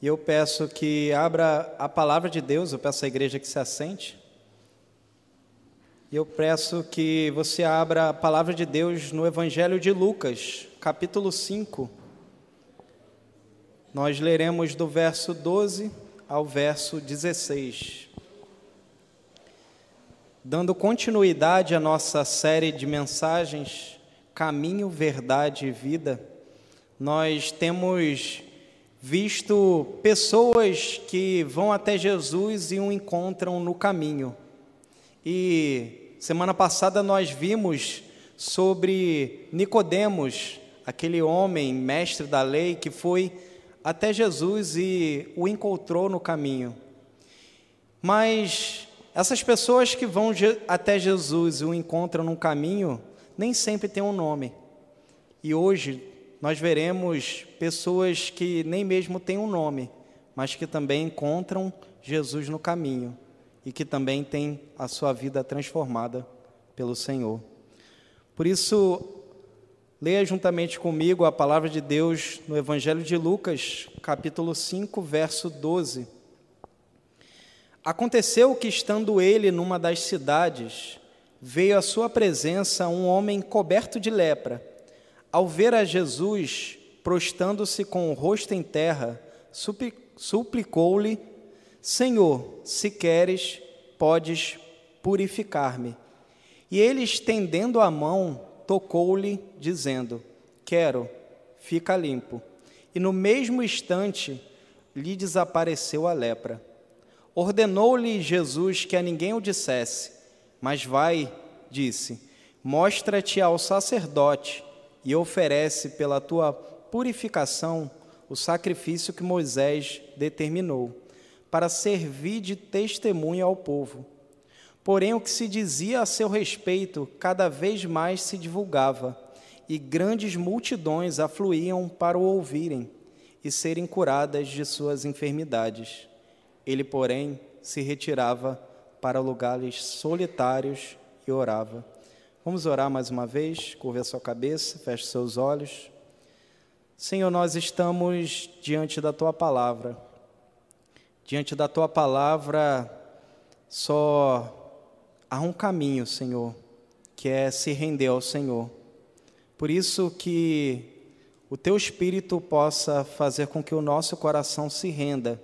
E eu peço que abra a palavra de Deus, eu peço à igreja que se assente. E eu peço que você abra a palavra de Deus no Evangelho de Lucas, capítulo 5. Nós leremos do verso 12 ao verso 16. Dando continuidade à nossa série de mensagens Caminho, Verdade e Vida, nós temos visto pessoas que vão até Jesus e o encontram no caminho. E semana passada nós vimos sobre Nicodemos, aquele homem mestre da lei que foi até Jesus e o encontrou no caminho. Mas essas pessoas que vão até Jesus e o encontram no caminho, nem sempre têm um nome. E hoje nós veremos pessoas que nem mesmo têm um nome, mas que também encontram Jesus no caminho e que também têm a sua vida transformada pelo Senhor. Por isso, leia juntamente comigo a palavra de Deus no Evangelho de Lucas, capítulo 5, verso 12. Aconteceu que, estando ele numa das cidades, veio à sua presença um homem coberto de lepra ao ver a Jesus, prostando-se com o rosto em terra, suplicou-lhe: Senhor, se queres, podes purificar-me. E ele, estendendo a mão, tocou-lhe, dizendo: Quero, fica limpo. E no mesmo instante lhe desapareceu a lepra. Ordenou-lhe Jesus que a ninguém o dissesse, mas vai, disse: Mostra-te ao sacerdote e oferece pela tua purificação o sacrifício que Moisés determinou, para servir de testemunho ao povo. Porém, o que se dizia a seu respeito cada vez mais se divulgava, e grandes multidões afluíam para o ouvirem e serem curadas de suas enfermidades. Ele, porém, se retirava para lugares solitários e orava. Vamos orar mais uma vez, curva a sua cabeça, feche seus olhos. Senhor, nós estamos diante da tua palavra. Diante da tua palavra, só há um caminho, Senhor, que é se render ao Senhor. Por isso que o teu espírito possa fazer com que o nosso coração se renda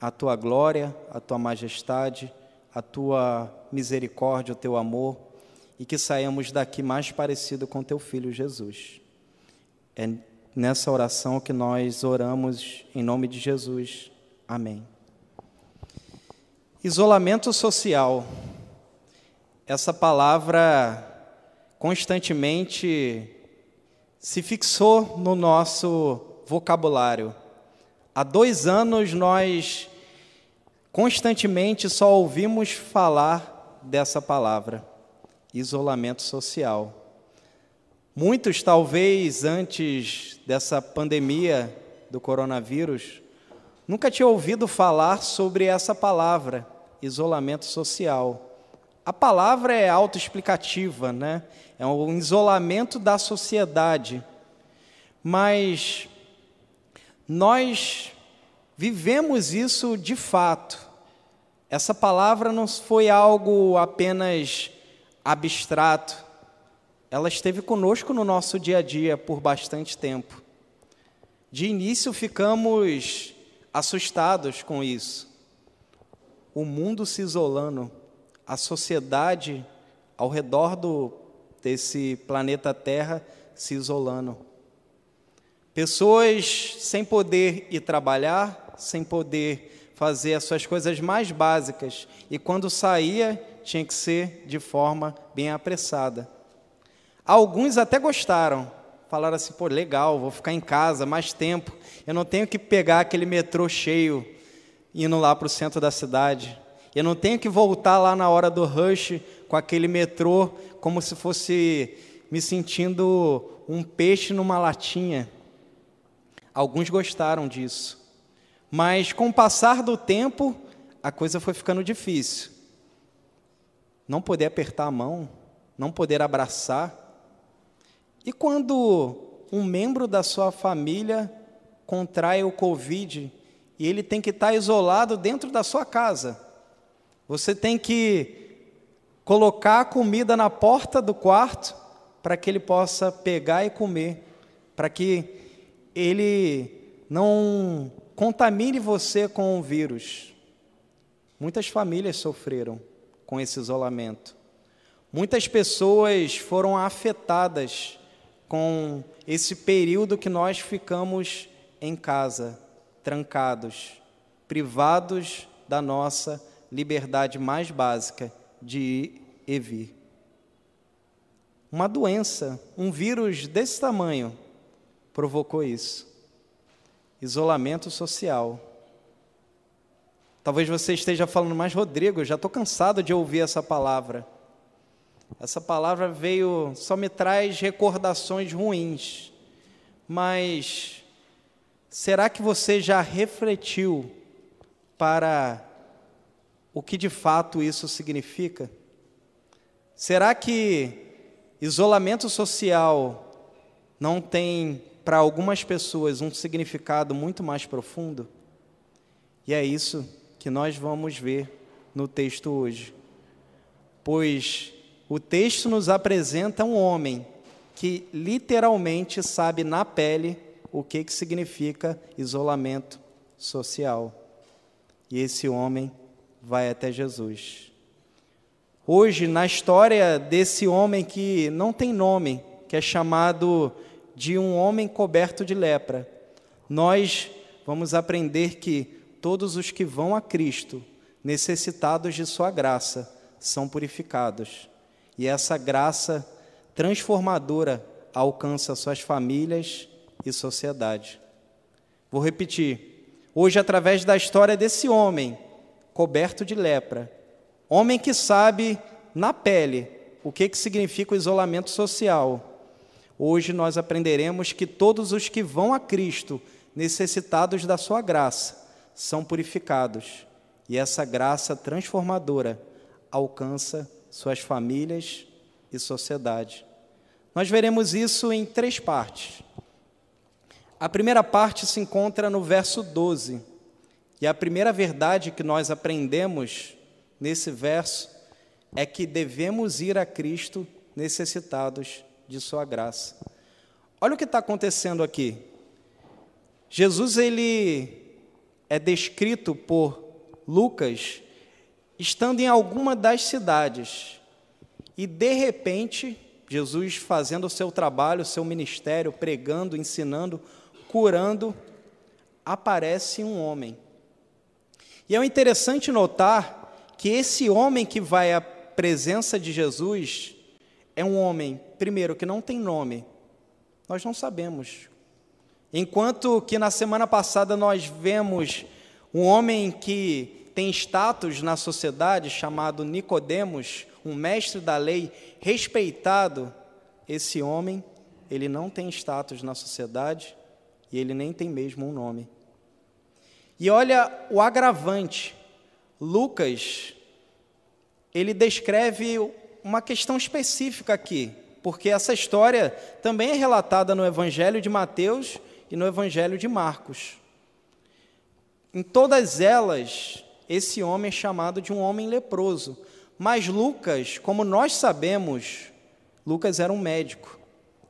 à tua glória, à tua majestade, à tua misericórdia, ao teu amor e que saímos daqui mais parecido com teu filho Jesus. É nessa oração que nós oramos em nome de Jesus. Amém. Isolamento social. Essa palavra constantemente se fixou no nosso vocabulário. Há dois anos nós constantemente só ouvimos falar dessa palavra isolamento social. Muitos, talvez, antes dessa pandemia do coronavírus, nunca tinham ouvido falar sobre essa palavra, isolamento social. A palavra é autoexplicativa, né? É um isolamento da sociedade. Mas nós vivemos isso de fato. Essa palavra não foi algo apenas abstrato, ela esteve conosco no nosso dia a dia por bastante tempo. De início ficamos assustados com isso. O mundo se isolando, a sociedade ao redor do, desse planeta Terra se isolando. Pessoas sem poder ir trabalhar, sem poder fazer as suas coisas mais básicas, e quando saía, tinha que ser de forma bem apressada. Alguns até gostaram, falaram assim: pô, legal, vou ficar em casa mais tempo, eu não tenho que pegar aquele metrô cheio indo lá para o centro da cidade, eu não tenho que voltar lá na hora do rush com aquele metrô como se fosse me sentindo um peixe numa latinha. Alguns gostaram disso, mas com o passar do tempo, a coisa foi ficando difícil não poder apertar a mão, não poder abraçar. E quando um membro da sua família contrai o Covid e ele tem que estar isolado dentro da sua casa. Você tem que colocar a comida na porta do quarto para que ele possa pegar e comer, para que ele não contamine você com o vírus. Muitas famílias sofreram com esse isolamento. Muitas pessoas foram afetadas com esse período que nós ficamos em casa, trancados, privados da nossa liberdade mais básica de ir e vir. Uma doença, um vírus desse tamanho, provocou isso. Isolamento social. Talvez você esteja falando, mas Rodrigo, já estou cansado de ouvir essa palavra. Essa palavra veio, só me traz recordações ruins. Mas será que você já refletiu para o que de fato isso significa? Será que isolamento social não tem para algumas pessoas um significado muito mais profundo? E é isso que nós vamos ver no texto hoje. Pois o texto nos apresenta um homem que literalmente sabe na pele o que, que significa isolamento social. E esse homem vai até Jesus. Hoje, na história desse homem que não tem nome, que é chamado de um homem coberto de lepra, nós vamos aprender que todos os que vão a Cristo, necessitados de Sua graça, são purificados e essa graça transformadora alcança suas famílias e sociedade. Vou repetir. Hoje, através da história desse homem coberto de lepra, homem que sabe na pele o que, que significa o isolamento social, hoje nós aprenderemos que todos os que vão a Cristo, necessitados da sua graça, são purificados, e essa graça transformadora alcança suas famílias e sociedade. Nós veremos isso em três partes. A primeira parte se encontra no verso 12. E a primeira verdade que nós aprendemos nesse verso é que devemos ir a Cristo necessitados de Sua graça. Olha o que está acontecendo aqui. Jesus ele é descrito por Lucas estando em alguma das cidades. E de repente, Jesus fazendo o seu trabalho, o seu ministério, pregando, ensinando, curando, aparece um homem. E é interessante notar que esse homem que vai à presença de Jesus é um homem, primeiro, que não tem nome. Nós não sabemos. Enquanto que na semana passada nós vemos um homem que tem status na sociedade chamado Nicodemos, um mestre da lei respeitado, esse homem, ele não tem status na sociedade e ele nem tem mesmo um nome. E olha o agravante. Lucas, ele descreve uma questão específica aqui, porque essa história também é relatada no Evangelho de Mateus e no Evangelho de Marcos. Em todas elas, esse homem é chamado de um homem leproso. Mas Lucas, como nós sabemos, Lucas era um médico.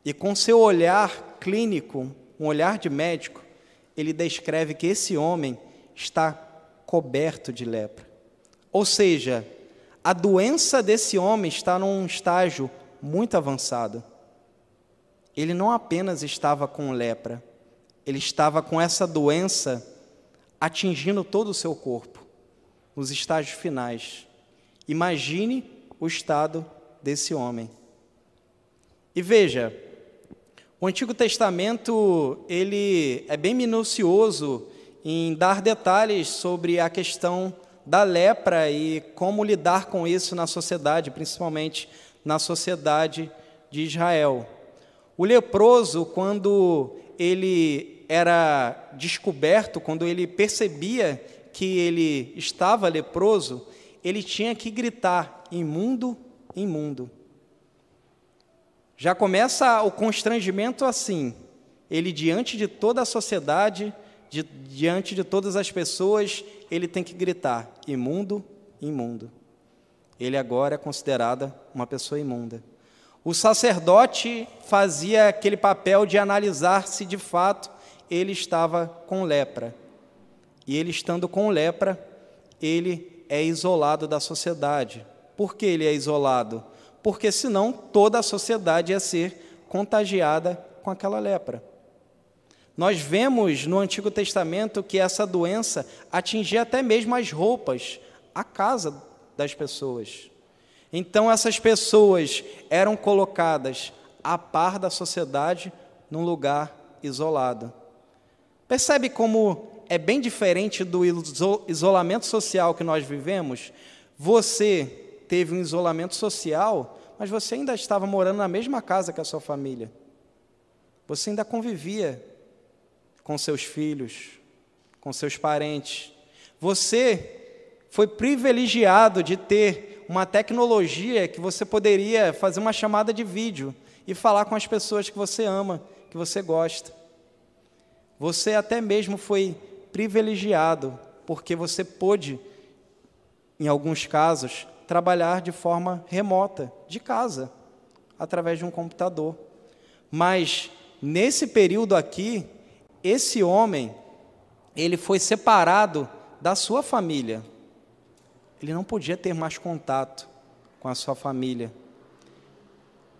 E com seu olhar clínico, um olhar de médico, ele descreve que esse homem está coberto de lepra. Ou seja, a doença desse homem está num estágio muito avançado. Ele não apenas estava com lepra, ele estava com essa doença atingindo todo o seu corpo nos estágios finais. Imagine o estado desse homem. E veja, o Antigo Testamento ele é bem minucioso em dar detalhes sobre a questão da lepra e como lidar com isso na sociedade, principalmente na sociedade de Israel. O leproso, quando ele era descoberto, quando ele percebia que ele estava leproso, ele tinha que gritar: imundo, imundo. Já começa o constrangimento assim. Ele, diante de toda a sociedade, de, diante de todas as pessoas, ele tem que gritar: imundo, imundo. Ele agora é considerada uma pessoa imunda. O sacerdote fazia aquele papel de analisar se de fato ele estava com lepra. E ele estando com lepra, ele é isolado da sociedade. Por que ele é isolado? Porque senão toda a sociedade ia ser contagiada com aquela lepra. Nós vemos no Antigo Testamento que essa doença atingia até mesmo as roupas, a casa das pessoas. Então essas pessoas eram colocadas a par da sociedade num lugar isolado. Percebe como é bem diferente do isolamento social que nós vivemos? Você teve um isolamento social, mas você ainda estava morando na mesma casa que a sua família. Você ainda convivia com seus filhos, com seus parentes. Você foi privilegiado de ter uma tecnologia que você poderia fazer uma chamada de vídeo e falar com as pessoas que você ama, que você gosta. Você até mesmo foi privilegiado porque você pôde, em alguns casos, trabalhar de forma remota, de casa, através de um computador. Mas nesse período aqui, esse homem, ele foi separado da sua família. Ele não podia ter mais contato com a sua família.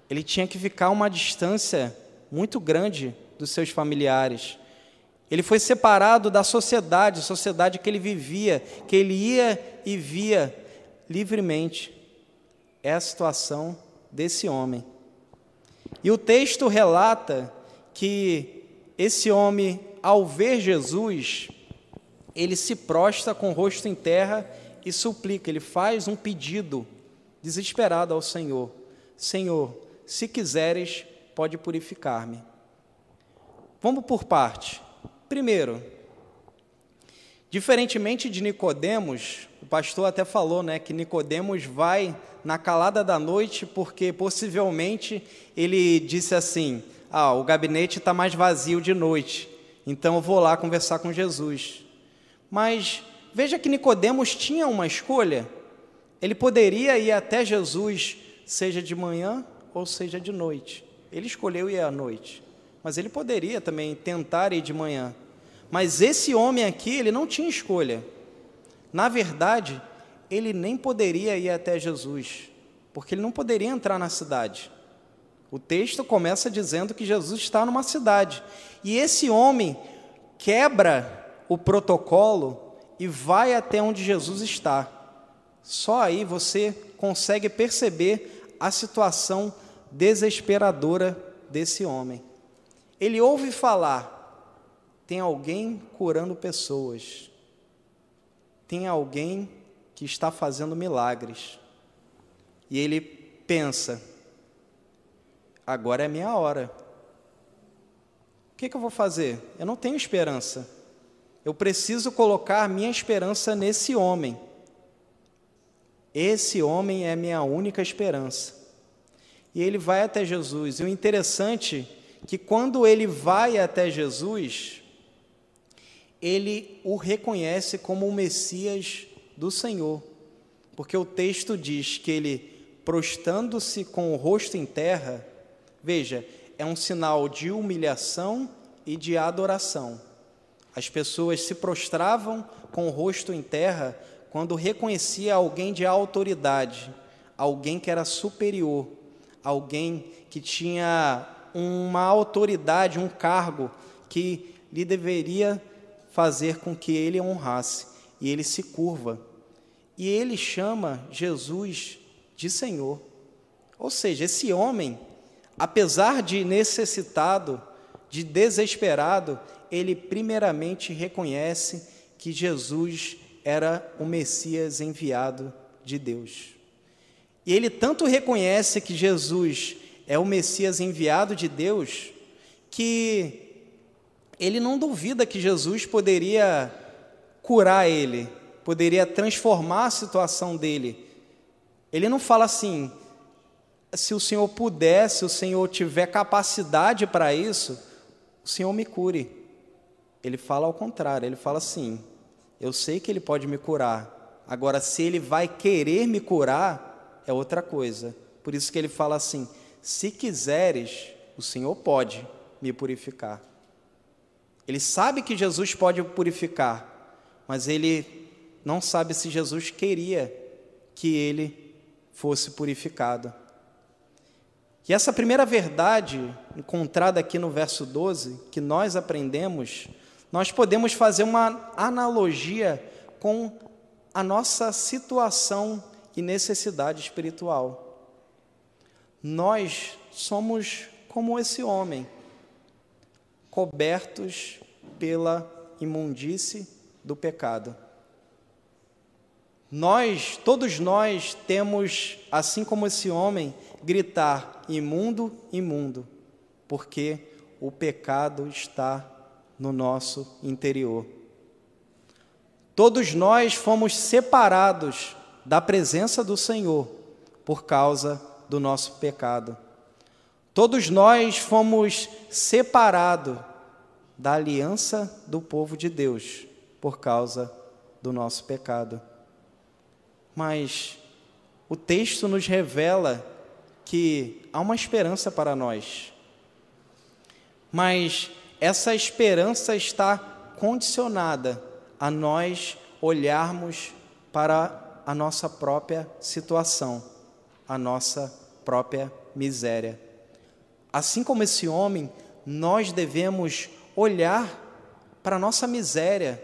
Ele tinha que ficar uma distância muito grande dos seus familiares. Ele foi separado da sociedade, sociedade que ele vivia, que ele ia e via livremente. É a situação desse homem. E o texto relata que esse homem, ao ver Jesus, ele se prostra com o rosto em terra e suplica, ele faz um pedido desesperado ao Senhor: Senhor, se quiseres, pode purificar-me. Vamos por parte. Primeiro, diferentemente de Nicodemos, o pastor até falou, né, que Nicodemos vai na calada da noite porque possivelmente ele disse assim: ah, o gabinete está mais vazio de noite, então eu vou lá conversar com Jesus. Mas veja que Nicodemos tinha uma escolha. Ele poderia ir até Jesus, seja de manhã ou seja de noite. Ele escolheu ir à noite, mas ele poderia também tentar ir de manhã. Mas esse homem aqui, ele não tinha escolha. Na verdade, ele nem poderia ir até Jesus, porque ele não poderia entrar na cidade. O texto começa dizendo que Jesus está numa cidade. E esse homem quebra o protocolo e vai até onde Jesus está. Só aí você consegue perceber a situação desesperadora desse homem. Ele ouve falar: tem alguém curando pessoas, tem alguém que está fazendo milagres. E ele pensa: agora é minha hora. O que, que eu vou fazer? Eu não tenho esperança. Eu preciso colocar minha esperança nesse homem. Esse homem é minha única esperança. E ele vai até Jesus. E o interessante é que quando ele vai até Jesus, ele o reconhece como o Messias do Senhor. Porque o texto diz que ele, prostando-se com o rosto em terra, Veja, é um sinal de humilhação e de adoração. As pessoas se prostravam com o rosto em terra quando reconhecia alguém de autoridade, alguém que era superior, alguém que tinha uma autoridade, um cargo que lhe deveria fazer com que ele honrasse. E ele se curva. E ele chama Jesus de Senhor. Ou seja, esse homem apesar de necessitado, de desesperado, ele primeiramente reconhece que Jesus era o Messias enviado de Deus. E ele tanto reconhece que Jesus é o Messias enviado de Deus, que ele não duvida que Jesus poderia curar ele, poderia transformar a situação dele. Ele não fala assim, se o Senhor puder, se o Senhor tiver capacidade para isso, o Senhor me cure. ele fala ao contrário, ele fala assim: eu sei que ele pode me curar, agora se ele vai querer me curar, é outra coisa. Por isso que ele fala assim: se quiseres, o Senhor pode me purificar. Ele sabe que Jesus pode purificar, mas ele não sabe se Jesus queria que ele fosse purificado. E essa primeira verdade, encontrada aqui no verso 12, que nós aprendemos, nós podemos fazer uma analogia com a nossa situação e necessidade espiritual. Nós somos como esse homem, cobertos pela imundície do pecado. Nós, todos nós, temos, assim como esse homem, gritar: imundo, imundo, porque o pecado está no nosso interior. Todos nós fomos separados da presença do Senhor por causa do nosso pecado. Todos nós fomos separados da aliança do povo de Deus por causa do nosso pecado mas o texto nos revela que há uma esperança para nós. Mas essa esperança está condicionada a nós olharmos para a nossa própria situação, a nossa própria miséria. Assim como esse homem, nós devemos olhar para a nossa miséria,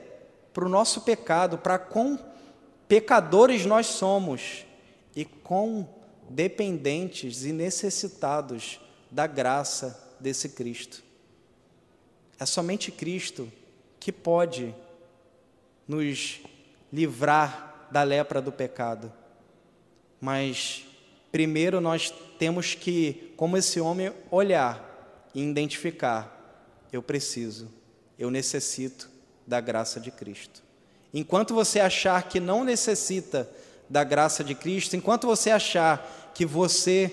para o nosso pecado, para com Pecadores nós somos e quão dependentes e necessitados da graça desse Cristo. É somente Cristo que pode nos livrar da lepra do pecado. Mas primeiro nós temos que, como esse homem, olhar e identificar: eu preciso, eu necessito da graça de Cristo. Enquanto você achar que não necessita da graça de Cristo, enquanto você achar que você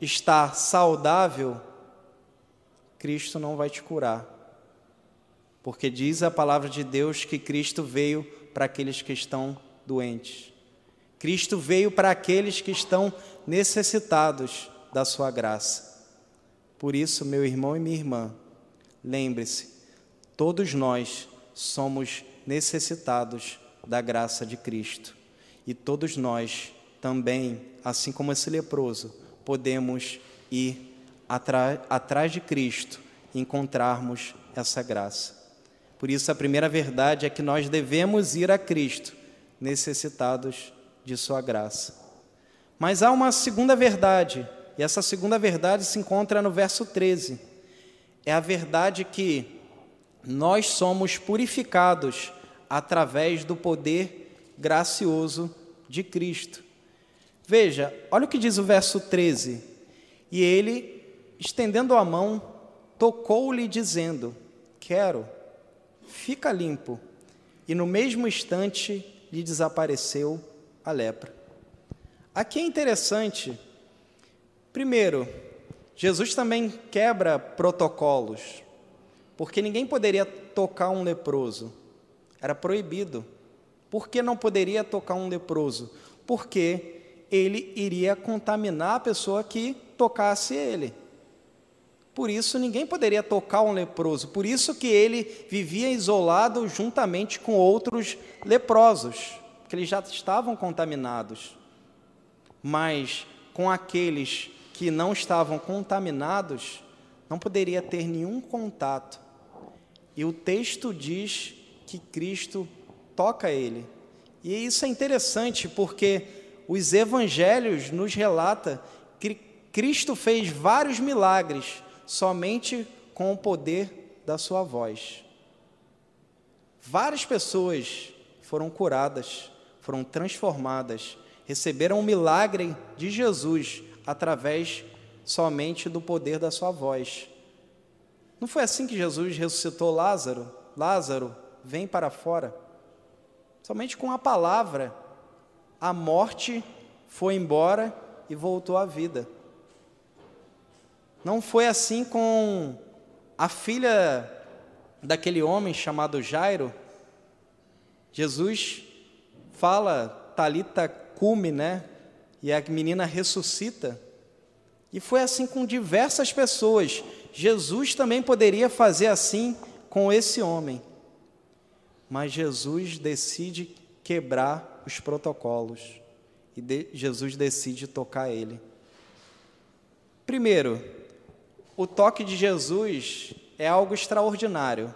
está saudável, Cristo não vai te curar. Porque diz a palavra de Deus que Cristo veio para aqueles que estão doentes. Cristo veio para aqueles que estão necessitados da sua graça. Por isso, meu irmão e minha irmã, lembre-se, todos nós somos necessitados da graça de Cristo. E todos nós também, assim como esse leproso, podemos ir atrás de Cristo e encontrarmos essa graça. Por isso, a primeira verdade é que nós devemos ir a Cristo, necessitados de Sua graça. Mas há uma segunda verdade, e essa segunda verdade se encontra no verso 13. É a verdade que nós somos purificados através do poder gracioso de Cristo. Veja, olha o que diz o verso 13. E ele, estendendo a mão, tocou-lhe, dizendo: Quero, fica limpo. E no mesmo instante lhe desapareceu a lepra. Aqui é interessante, primeiro, Jesus também quebra protocolos porque ninguém poderia tocar um leproso, era proibido. Por que não poderia tocar um leproso? Porque ele iria contaminar a pessoa que tocasse ele. Por isso ninguém poderia tocar um leproso. Por isso que ele vivia isolado juntamente com outros leprosos, que eles já estavam contaminados. Mas com aqueles que não estavam contaminados, não poderia ter nenhum contato e o texto diz que Cristo toca ele. E isso é interessante porque os evangelhos nos relata que Cristo fez vários milagres somente com o poder da sua voz. Várias pessoas foram curadas, foram transformadas, receberam o milagre de Jesus através somente do poder da sua voz. Não foi assim que Jesus ressuscitou Lázaro? Lázaro, vem para fora. Somente com a palavra, a morte foi embora e voltou à vida. Não foi assim com a filha daquele homem chamado Jairo, Jesus fala, Talita cume, né? E a menina ressuscita. E foi assim com diversas pessoas. Jesus também poderia fazer assim com esse homem. Mas Jesus decide quebrar os protocolos. E de, Jesus decide tocar ele. Primeiro, o toque de Jesus é algo extraordinário,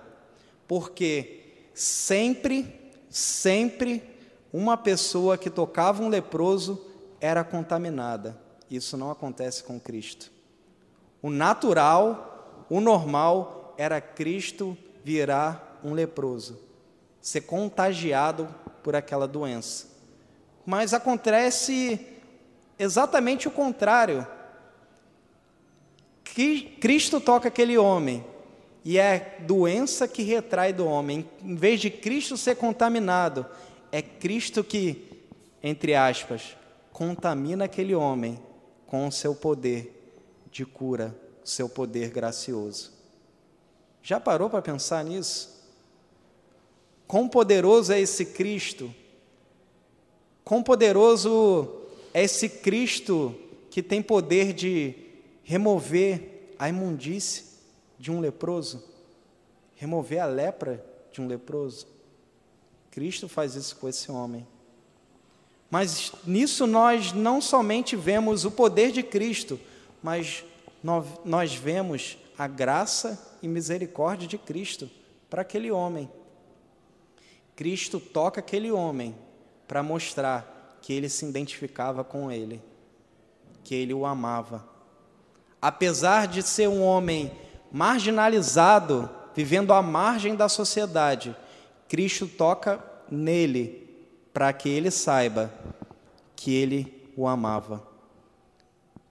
porque sempre, sempre uma pessoa que tocava um leproso era contaminada. Isso não acontece com Cristo. O natural, o normal, era Cristo virar um leproso, ser contagiado por aquela doença. Mas acontece exatamente o contrário. Cristo toca aquele homem e é doença que retrai do homem. Em vez de Cristo ser contaminado, é Cristo que, entre aspas, contamina aquele homem com o seu poder de cura, seu poder gracioso. Já parou para pensar nisso? Quão poderoso é esse Cristo? Quão poderoso é esse Cristo que tem poder de remover a imundície de um leproso, remover a lepra de um leproso. Cristo faz isso com esse homem. Mas nisso nós não somente vemos o poder de Cristo, mas nós vemos a graça e misericórdia de Cristo para aquele homem. Cristo toca aquele homem para mostrar que ele se identificava com ele, que ele o amava apesar de ser um homem marginalizado, vivendo à margem da sociedade, Cristo toca nele para que ele saiba que ele o amava.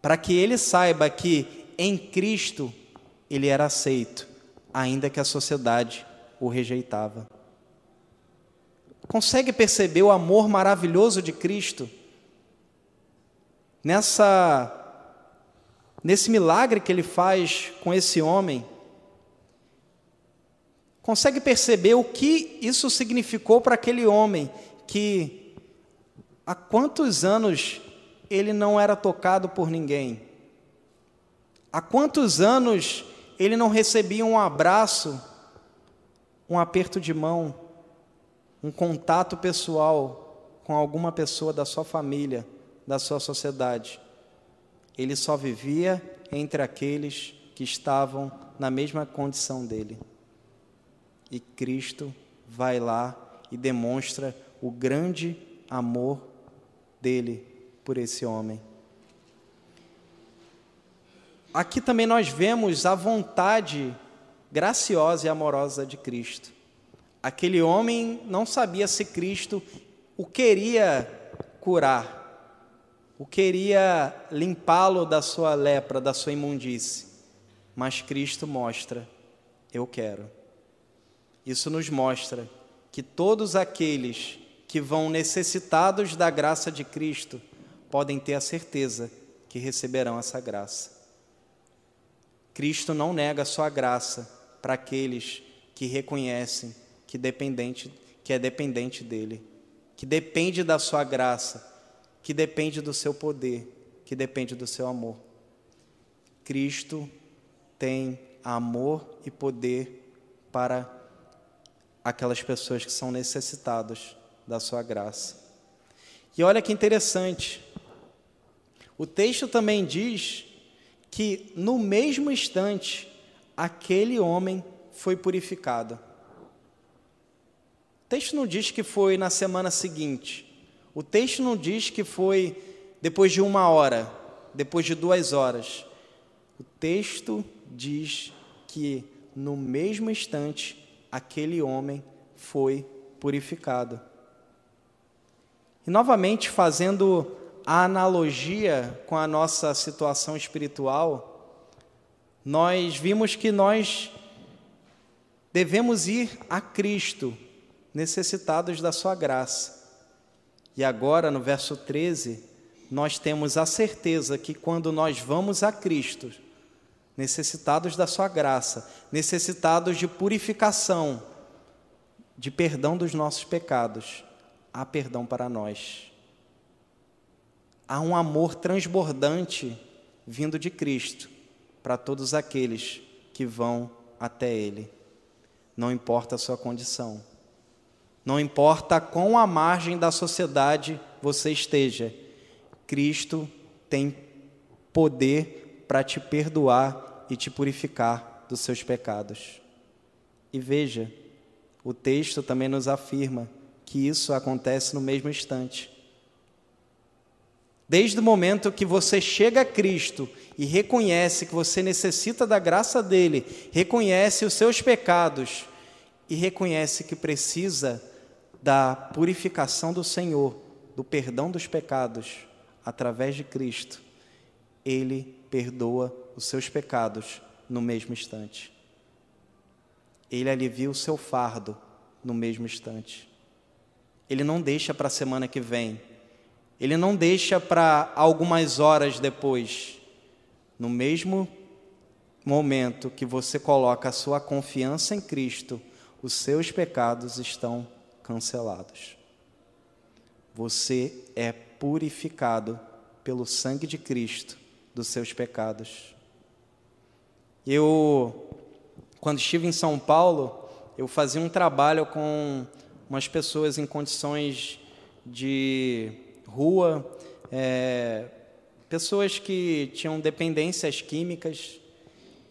Para que ele saiba que em Cristo ele era aceito, ainda que a sociedade o rejeitava. Consegue perceber o amor maravilhoso de Cristo? Nessa nesse milagre que ele faz com esse homem, consegue perceber o que isso significou para aquele homem que há quantos anos ele não era tocado por ninguém? Há quantos anos ele não recebia um abraço, um aperto de mão, um contato pessoal com alguma pessoa da sua família, da sua sociedade? Ele só vivia entre aqueles que estavam na mesma condição dele. E Cristo vai lá e demonstra o grande amor dele por esse homem. Aqui também nós vemos a vontade graciosa e amorosa de Cristo. Aquele homem não sabia se Cristo o queria curar, o queria limpá-lo da sua lepra, da sua imundície. Mas Cristo mostra: eu quero. Isso nos mostra que todos aqueles que vão necessitados da graça de Cristo podem ter a certeza que receberão essa graça. Cristo não nega a sua graça para aqueles que reconhecem que, dependente, que é dependente dele, que depende da sua graça que depende do seu poder, que depende do seu amor. Cristo tem amor e poder para aquelas pessoas que são necessitadas da sua graça. E olha que interessante, o texto também diz que no mesmo instante aquele homem foi purificado. O texto não diz que foi na semana seguinte, o texto não diz que foi depois de uma hora, depois de duas horas. O texto diz que no mesmo instante aquele homem foi purificado. E novamente, fazendo a analogia com a nossa situação espiritual, nós vimos que nós devemos ir a Cristo, necessitados da Sua graça. E agora, no verso 13, nós temos a certeza que quando nós vamos a Cristo, necessitados da Sua graça, necessitados de purificação, de perdão dos nossos pecados, há perdão para nós. Há um amor transbordante vindo de Cristo para todos aqueles que vão até Ele. Não importa a sua condição, não importa quão à margem da sociedade você esteja, Cristo tem poder para te perdoar e te purificar dos seus pecados. E veja, o texto também nos afirma que isso acontece no mesmo instante. Desde o momento que você chega a Cristo e reconhece que você necessita da graça dele, reconhece os seus pecados e reconhece que precisa da purificação do Senhor, do perdão dos pecados através de Cristo, ele perdoa os seus pecados no mesmo instante. Ele alivia o seu fardo no mesmo instante. Ele não deixa para a semana que vem. Ele não deixa para algumas horas depois. No mesmo momento que você coloca a sua confiança em Cristo, os seus pecados estão cancelados. Você é purificado pelo sangue de Cristo dos seus pecados. Eu, quando estive em São Paulo, eu fazia um trabalho com umas pessoas em condições de rua, é, pessoas que tinham dependências químicas,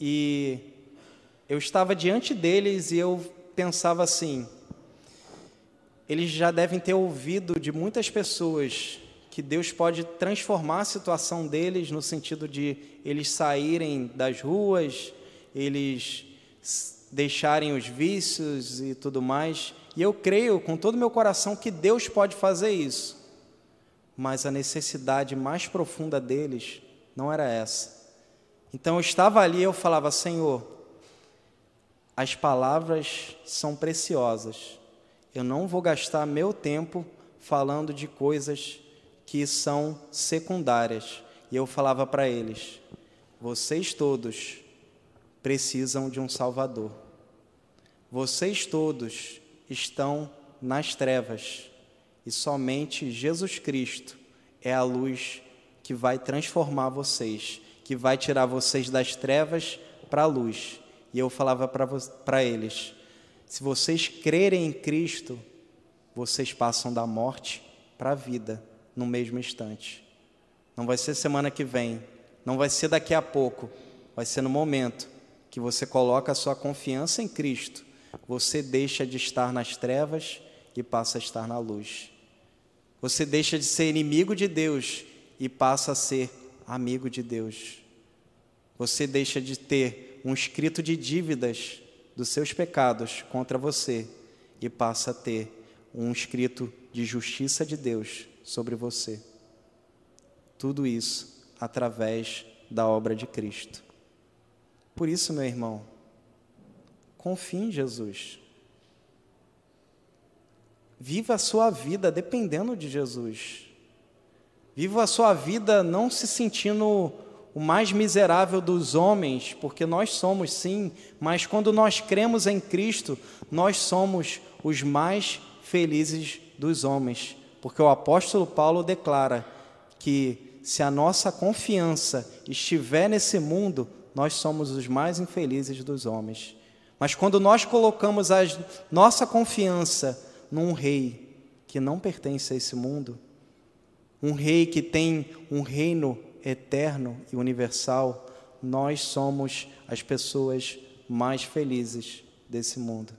e eu estava diante deles e eu pensava assim: eles já devem ter ouvido de muitas pessoas que Deus pode transformar a situação deles no sentido de eles saírem das ruas, eles deixarem os vícios e tudo mais. E eu creio com todo o meu coração que Deus pode fazer isso. Mas a necessidade mais profunda deles não era essa. Então eu estava ali e eu falava: Senhor, as palavras são preciosas. Eu não vou gastar meu tempo falando de coisas que são secundárias. E eu falava para eles: vocês todos precisam de um Salvador. Vocês todos estão nas trevas e somente Jesus Cristo é a luz que vai transformar vocês, que vai tirar vocês das trevas para a luz. E eu falava para eles: se vocês crerem em Cristo, vocês passam da morte para a vida no mesmo instante. Não vai ser semana que vem, não vai ser daqui a pouco, vai ser no momento que você coloca a sua confiança em Cristo você deixa de estar nas trevas e passa a estar na luz. Você deixa de ser inimigo de Deus e passa a ser amigo de Deus. Você deixa de ter um escrito de dívidas dos seus pecados contra você e passa a ter um escrito de justiça de Deus sobre você. Tudo isso através da obra de Cristo. Por isso, meu irmão, Confie em Jesus. Viva a sua vida dependendo de Jesus. Viva a sua vida não se sentindo o mais miserável dos homens, porque nós somos sim, mas quando nós cremos em Cristo, nós somos os mais felizes dos homens, porque o apóstolo Paulo declara que se a nossa confiança estiver nesse mundo, nós somos os mais infelizes dos homens. Mas quando nós colocamos a nossa confiança num rei que não pertence a esse mundo, um rei que tem um reino eterno e universal, nós somos as pessoas mais felizes desse mundo.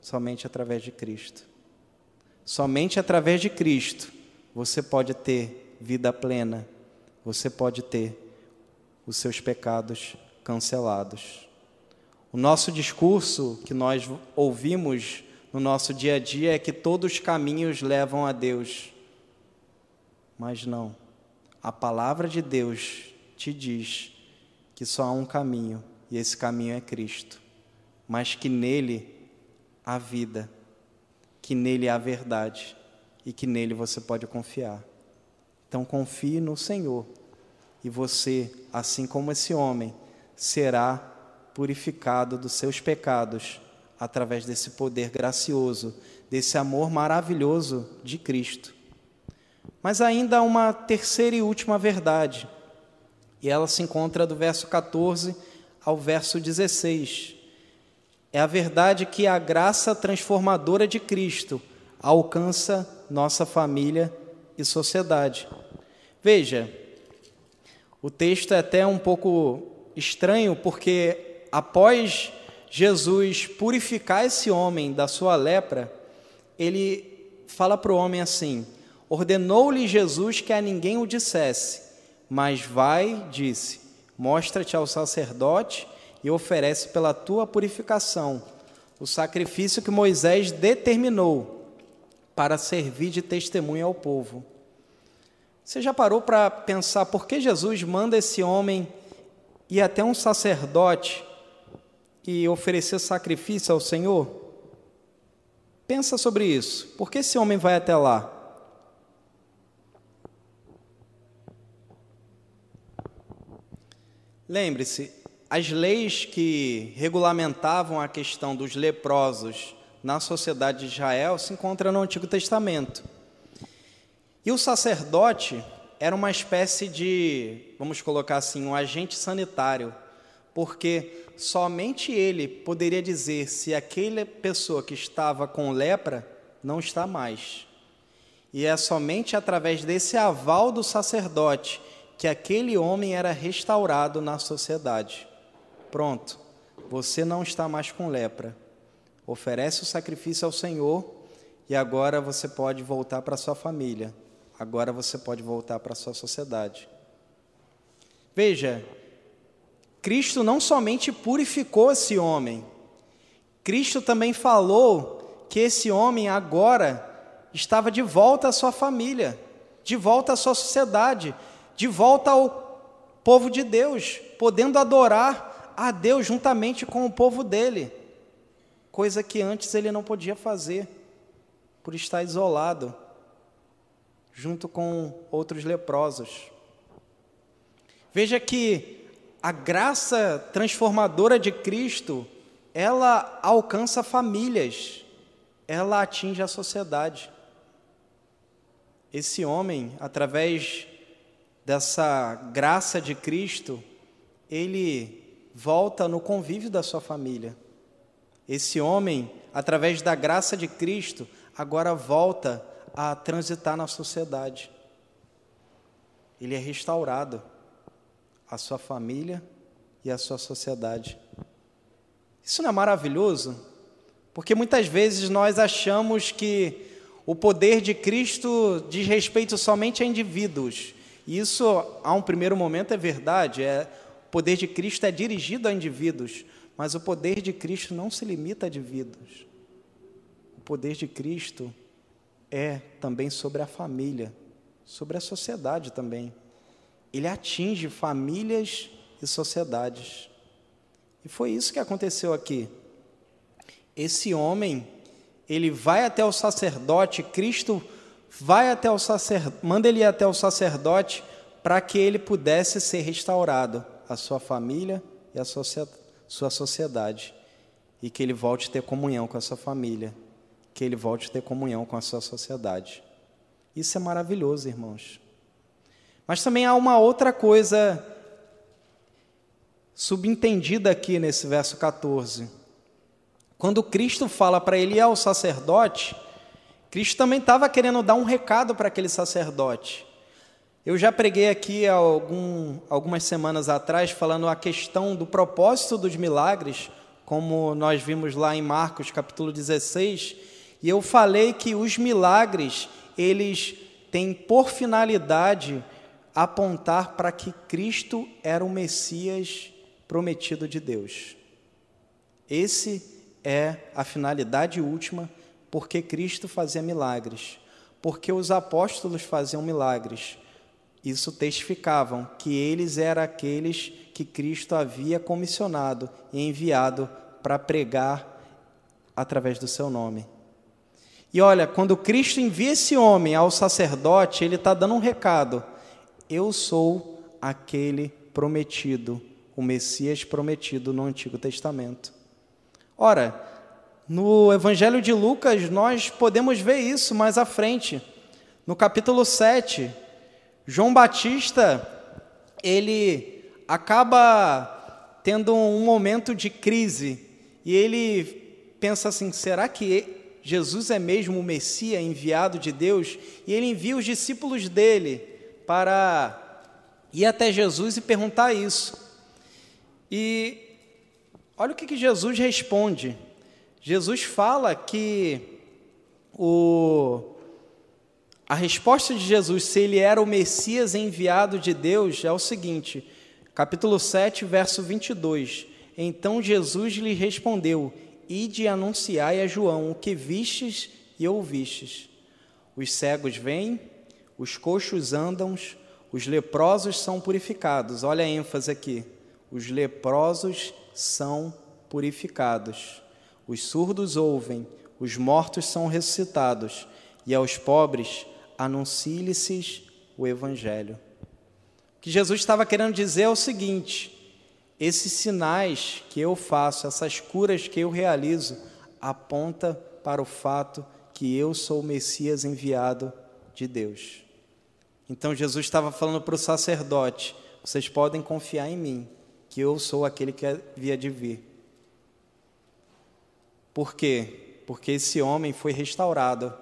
Somente através de Cristo. Somente através de Cristo você pode ter vida plena, você pode ter os seus pecados cancelados. O nosso discurso que nós ouvimos no nosso dia a dia é que todos os caminhos levam a Deus. Mas não. A palavra de Deus te diz que só há um caminho, e esse caminho é Cristo. Mas que nele há vida, que nele há verdade e que nele você pode confiar. Então confie no Senhor. E você, assim como esse homem, será purificado dos seus pecados através desse poder gracioso, desse amor maravilhoso de Cristo. Mas ainda há uma terceira e última verdade, e ela se encontra do verso 14 ao verso 16. É a verdade que a graça transformadora de Cristo alcança nossa família e sociedade. Veja, o texto é até um pouco estranho, porque após Jesus purificar esse homem da sua lepra, ele fala para o homem assim: ordenou-lhe Jesus que a ninguém o dissesse, mas vai, disse, mostra-te ao sacerdote e oferece pela tua purificação o sacrifício que Moisés determinou para servir de testemunho ao povo. Você já parou para pensar por que Jesus manda esse homem ir até um sacerdote e oferecer sacrifício ao Senhor? Pensa sobre isso. Por que esse homem vai até lá? Lembre-se, as leis que regulamentavam a questão dos leprosos na sociedade de Israel se encontram no Antigo Testamento. E o sacerdote era uma espécie de, vamos colocar assim, um agente sanitário, porque somente ele poderia dizer se aquela pessoa que estava com lepra não está mais. E é somente através desse aval do sacerdote que aquele homem era restaurado na sociedade. Pronto, você não está mais com lepra. Oferece o sacrifício ao Senhor e agora você pode voltar para sua família agora você pode voltar para sua sociedade. Veja, Cristo não somente purificou esse homem, Cristo também falou que esse homem agora estava de volta à sua família, de volta à sua sociedade, de volta ao povo de Deus, podendo adorar a Deus juntamente com o povo dele, coisa que antes ele não podia fazer, por estar isolado junto com outros leprosos. Veja que a graça transformadora de Cristo, ela alcança famílias, ela atinge a sociedade. Esse homem, através dessa graça de Cristo, ele volta no convívio da sua família. Esse homem, através da graça de Cristo, agora volta a transitar na sociedade. Ele é restaurado, a sua família e a sua sociedade. Isso não é maravilhoso? Porque muitas vezes nós achamos que o poder de Cristo diz respeito somente a indivíduos. E isso, a um primeiro momento, é verdade. É, o poder de Cristo é dirigido a indivíduos, mas o poder de Cristo não se limita a indivíduos. O poder de Cristo é também sobre a família, sobre a sociedade também. Ele atinge famílias e sociedades. E foi isso que aconteceu aqui. Esse homem, ele vai até o sacerdote, Cristo vai até o sacerdote, manda ele ir até o sacerdote para que ele pudesse ser restaurado, a sua família e a sua sociedade, e que ele volte a ter comunhão com a sua família que ele volte a ter comunhão com a sua sociedade. Isso é maravilhoso, irmãos. Mas também há uma outra coisa subentendida aqui nesse verso 14. Quando Cristo fala para ele ir ao sacerdote, Cristo também estava querendo dar um recado para aquele sacerdote. Eu já preguei aqui algum, algumas semanas atrás falando a questão do propósito dos milagres, como nós vimos lá em Marcos capítulo 16, e eu falei que os milagres, eles têm por finalidade apontar para que Cristo era o Messias prometido de Deus. Esse é a finalidade última porque Cristo fazia milagres, porque os apóstolos faziam milagres. Isso testificavam que eles eram aqueles que Cristo havia comissionado e enviado para pregar através do seu nome. E olha, quando Cristo envia esse homem ao sacerdote, ele está dando um recado: Eu sou aquele prometido, o Messias prometido no Antigo Testamento. Ora, no Evangelho de Lucas nós podemos ver isso mais à frente. No capítulo 7, João Batista, ele acaba tendo um momento de crise e ele pensa assim: será que Jesus é mesmo o Messias enviado de Deus? E ele envia os discípulos dele para ir até Jesus e perguntar isso. E olha o que, que Jesus responde. Jesus fala que o, a resposta de Jesus, se ele era o Messias enviado de Deus, é o seguinte, capítulo 7, verso 22. Então Jesus lhe respondeu: Ide anunciai a João o que vistes e ouvistes. Os cegos vêm, os coxos andam, os leprosos são purificados. Olha a ênfase aqui. Os leprosos são purificados. Os surdos ouvem, os mortos são ressuscitados, e aos pobres anuncie-lhes o Evangelho. O que Jesus estava querendo dizer é o seguinte: esses sinais que eu faço, essas curas que eu realizo, aponta para o fato que eu sou o Messias enviado de Deus. Então Jesus estava falando para o sacerdote: vocês podem confiar em mim, que eu sou aquele que havia de vir. Por quê? Porque esse homem foi restaurado.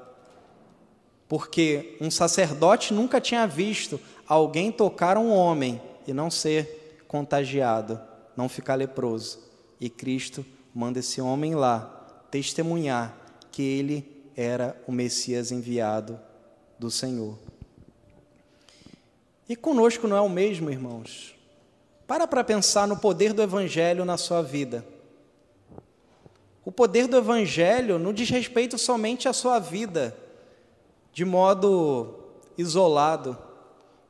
Porque um sacerdote nunca tinha visto alguém tocar um homem e não ser contagiado, não ficar leproso. E Cristo manda esse homem lá testemunhar que ele era o Messias enviado do Senhor. E conosco não é o mesmo, irmãos? Para para pensar no poder do Evangelho na sua vida. O poder do Evangelho não diz respeito somente à sua vida, de modo isolado.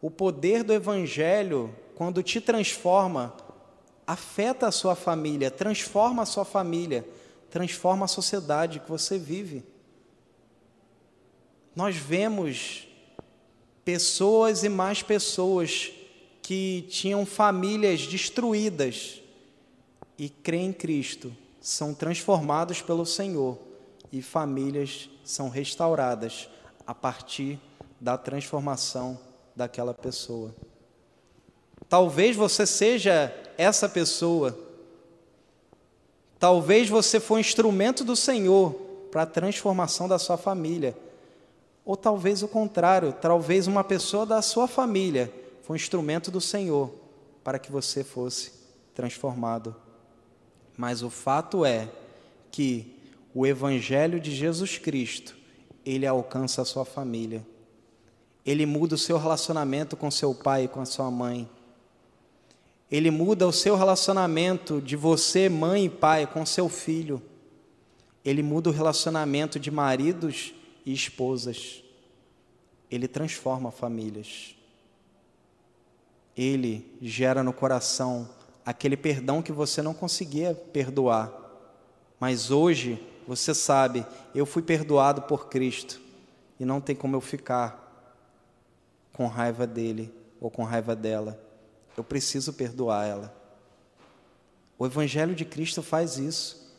O poder do Evangelho quando te transforma, afeta a sua família, transforma a sua família, transforma a sociedade que você vive. Nós vemos pessoas e mais pessoas que tinham famílias destruídas e creem em Cristo, são transformados pelo Senhor e famílias são restauradas a partir da transformação daquela pessoa. Talvez você seja essa pessoa. Talvez você for um instrumento do Senhor para a transformação da sua família. Ou talvez o contrário, talvez uma pessoa da sua família foi um instrumento do Senhor para que você fosse transformado. Mas o fato é que o evangelho de Jesus Cristo, ele alcança a sua família. Ele muda o seu relacionamento com seu pai e com a sua mãe. Ele muda o seu relacionamento de você, mãe e pai, com seu filho. Ele muda o relacionamento de maridos e esposas. Ele transforma famílias. Ele gera no coração aquele perdão que você não conseguia perdoar. Mas hoje você sabe, eu fui perdoado por Cristo e não tem como eu ficar com raiva dele ou com raiva dela. Eu preciso perdoar ela. O Evangelho de Cristo faz isso.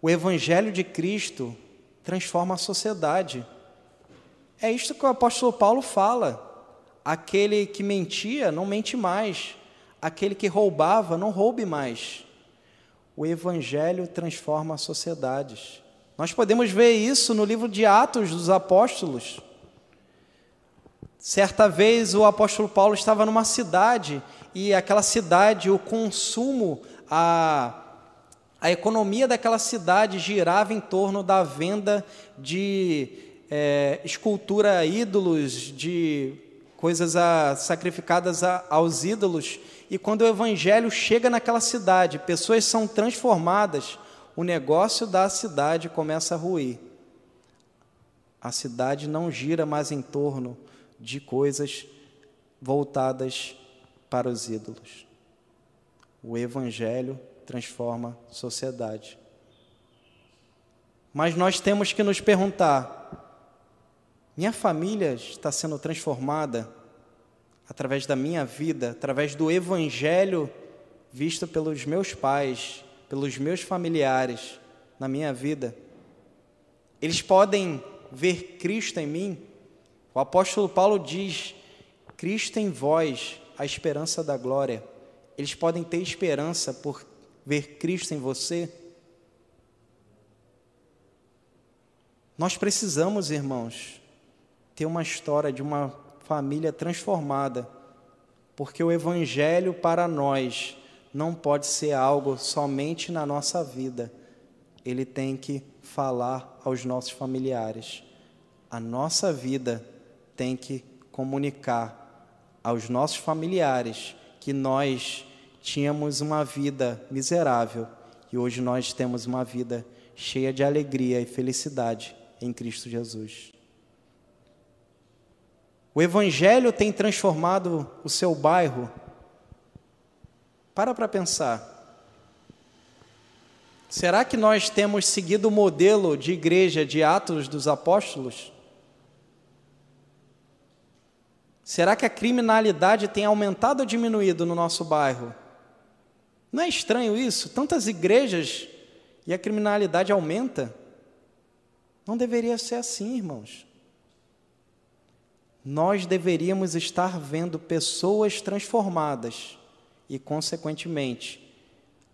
O Evangelho de Cristo transforma a sociedade. É isto que o apóstolo Paulo fala. Aquele que mentia, não mente mais. Aquele que roubava, não roube mais. O Evangelho transforma as sociedades. Nós podemos ver isso no livro de Atos dos Apóstolos. Certa vez o apóstolo Paulo estava numa cidade e aquela cidade, o consumo, a, a economia daquela cidade girava em torno da venda de é, escultura a ídolos, de coisas a, sacrificadas a, aos ídolos. E quando o evangelho chega naquela cidade, pessoas são transformadas, o negócio da cidade começa a ruir. A cidade não gira mais em torno de coisas voltadas para os ídolos. O Evangelho transforma sociedade. Mas nós temos que nos perguntar: minha família está sendo transformada através da minha vida, através do Evangelho visto pelos meus pais, pelos meus familiares na minha vida. Eles podem ver Cristo em mim. O apóstolo Paulo diz: Cristo em vós, a esperança da glória. Eles podem ter esperança por ver Cristo em você. Nós precisamos, irmãos, ter uma história de uma família transformada, porque o Evangelho para nós não pode ser algo somente na nossa vida, ele tem que falar aos nossos familiares. A nossa vida tem que comunicar aos nossos familiares que nós tínhamos uma vida miserável e hoje nós temos uma vida cheia de alegria e felicidade em Cristo Jesus. O Evangelho tem transformado o seu bairro? Para para pensar. Será que nós temos seguido o modelo de igreja de Atos dos Apóstolos? Será que a criminalidade tem aumentado ou diminuído no nosso bairro? Não é estranho isso? Tantas igrejas e a criminalidade aumenta? Não deveria ser assim, irmãos. Nós deveríamos estar vendo pessoas transformadas e, consequentemente,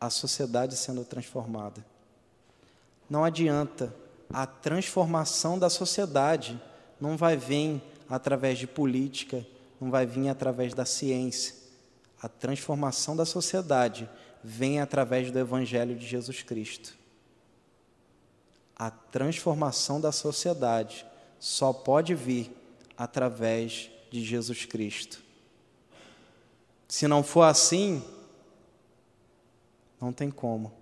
a sociedade sendo transformada. Não adianta, a transformação da sociedade não vai vir através de política, não vai vir através da ciência. A transformação da sociedade vem através do Evangelho de Jesus Cristo. A transformação da sociedade só pode vir através de Jesus Cristo. Se não for assim, não tem como.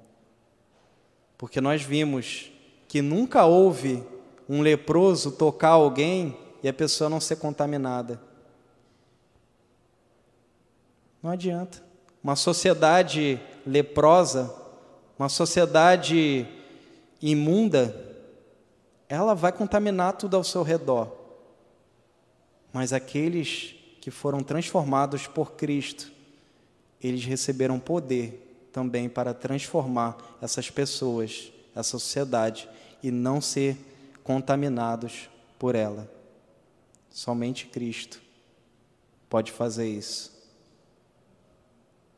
Porque nós vimos que nunca houve um leproso tocar alguém e a pessoa não ser contaminada. Não adianta. Uma sociedade leprosa, uma sociedade imunda, ela vai contaminar tudo ao seu redor. Mas aqueles que foram transformados por Cristo, eles receberam poder também para transformar essas pessoas, essa sociedade, e não ser contaminados por ela. Somente Cristo pode fazer isso.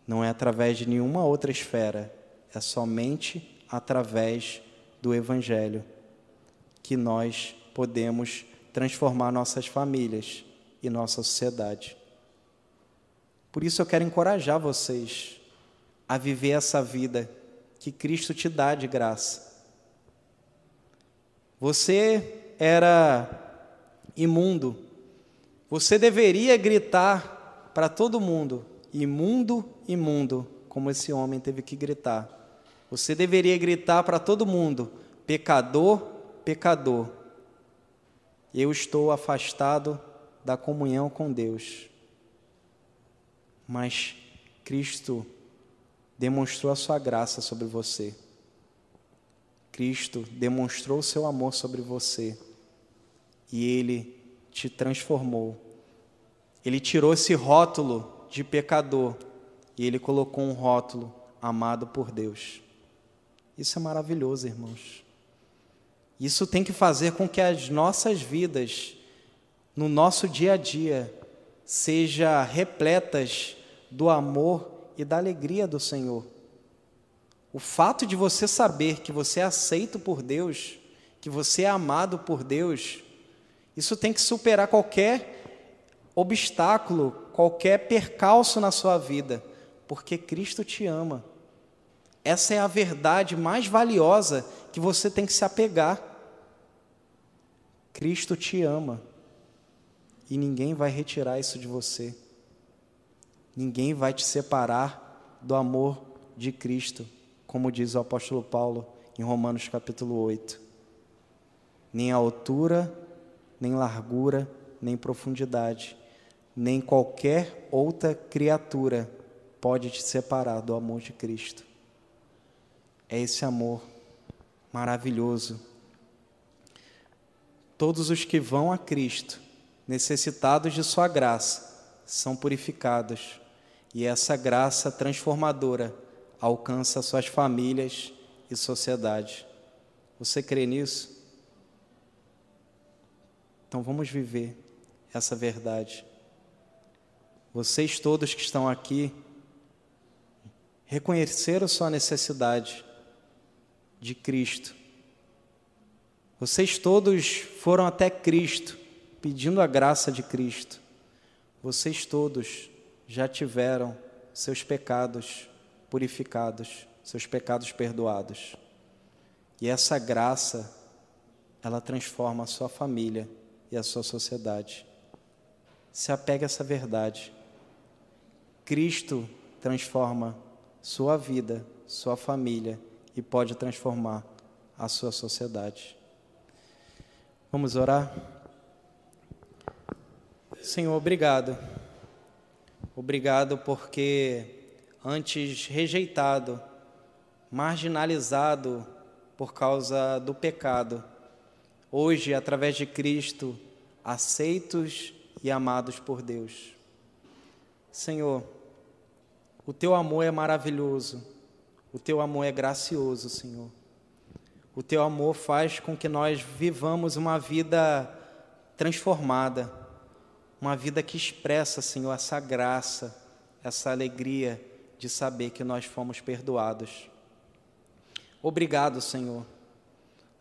Não é através de nenhuma outra esfera, é somente através do Evangelho que nós podemos transformar nossas famílias e nossa sociedade. Por isso eu quero encorajar vocês a viver essa vida que Cristo te dá de graça. Você era imundo, você deveria gritar para todo mundo: imundo, imundo, como esse homem teve que gritar. Você deveria gritar para todo mundo: pecador, pecador. Eu estou afastado da comunhão com Deus. Mas Cristo demonstrou a sua graça sobre você. Cristo demonstrou o seu amor sobre você. E ele te transformou. Ele tirou esse rótulo de pecador e ele colocou um rótulo amado por Deus. Isso é maravilhoso, irmãos. Isso tem que fazer com que as nossas vidas no nosso dia a dia seja repletas do amor e da alegria do Senhor. O fato de você saber que você é aceito por Deus, que você é amado por Deus, isso tem que superar qualquer obstáculo, qualquer percalço na sua vida, porque Cristo te ama. Essa é a verdade mais valiosa que você tem que se apegar. Cristo te ama e ninguém vai retirar isso de você. Ninguém vai te separar do amor de Cristo, como diz o apóstolo Paulo em Romanos capítulo 8. Nem a altura, nem largura, nem profundidade, nem qualquer outra criatura pode te separar do amor de Cristo. É esse amor maravilhoso. Todos os que vão a Cristo necessitados de Sua graça, são purificados, e essa graça transformadora alcança suas famílias e sociedade. Você crê nisso? Então vamos viver essa verdade. Vocês todos que estão aqui reconheceram sua necessidade de Cristo. Vocês todos foram até Cristo pedindo a graça de Cristo. Vocês todos já tiveram seus pecados purificados, seus pecados perdoados. E essa graça, ela transforma a sua família e a sua sociedade. Se apegue a essa verdade. Cristo transforma sua vida, sua família e pode transformar a sua sociedade. Vamos orar? Senhor, obrigado. Obrigado porque antes rejeitado, marginalizado por causa do pecado, hoje, através de Cristo, aceitos e amados por Deus. Senhor, o teu amor é maravilhoso, o teu amor é gracioso, Senhor. O teu amor faz com que nós vivamos uma vida transformada, uma vida que expressa, Senhor, essa graça, essa alegria de saber que nós fomos perdoados. Obrigado, Senhor.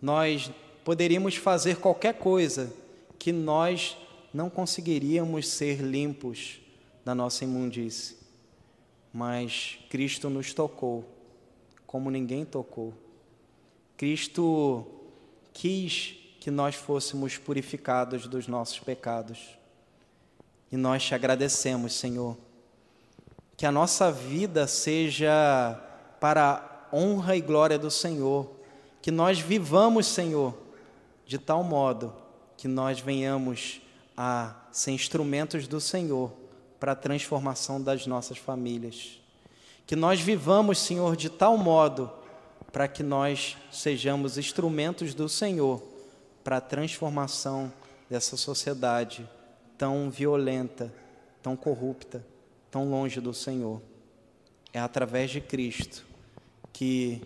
Nós poderíamos fazer qualquer coisa que nós não conseguiríamos ser limpos da nossa imundície. Mas Cristo nos tocou como ninguém tocou. Cristo quis que nós fôssemos purificados dos nossos pecados. E nós te agradecemos, Senhor. Que a nossa vida seja para a honra e glória do Senhor, que nós vivamos, Senhor, de tal modo que nós venhamos a ser instrumentos do Senhor para a transformação das nossas famílias. Que nós vivamos, Senhor, de tal modo para que nós sejamos instrumentos do Senhor para a transformação dessa sociedade tão violenta, tão corrupta tão longe do Senhor. É através de Cristo que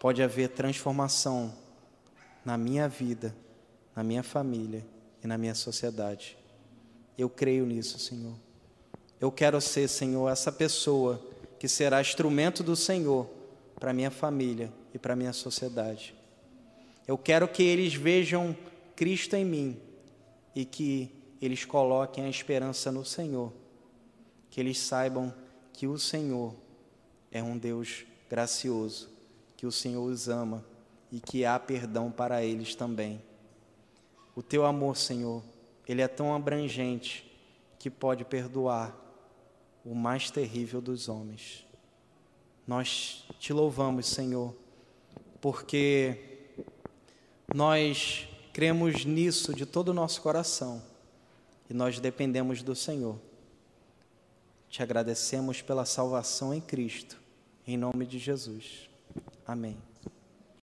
pode haver transformação na minha vida, na minha família e na minha sociedade. Eu creio nisso, Senhor. Eu quero ser, Senhor, essa pessoa que será instrumento do Senhor para minha família e para minha sociedade. Eu quero que eles vejam Cristo em mim e que eles coloquem a esperança no Senhor que eles saibam que o Senhor é um Deus gracioso, que o Senhor os ama e que há perdão para eles também. O teu amor, Senhor, ele é tão abrangente que pode perdoar o mais terrível dos homens. Nós te louvamos, Senhor, porque nós cremos nisso de todo o nosso coração e nós dependemos do Senhor. Te agradecemos pela salvação em Cristo, em nome de Jesus. Amém.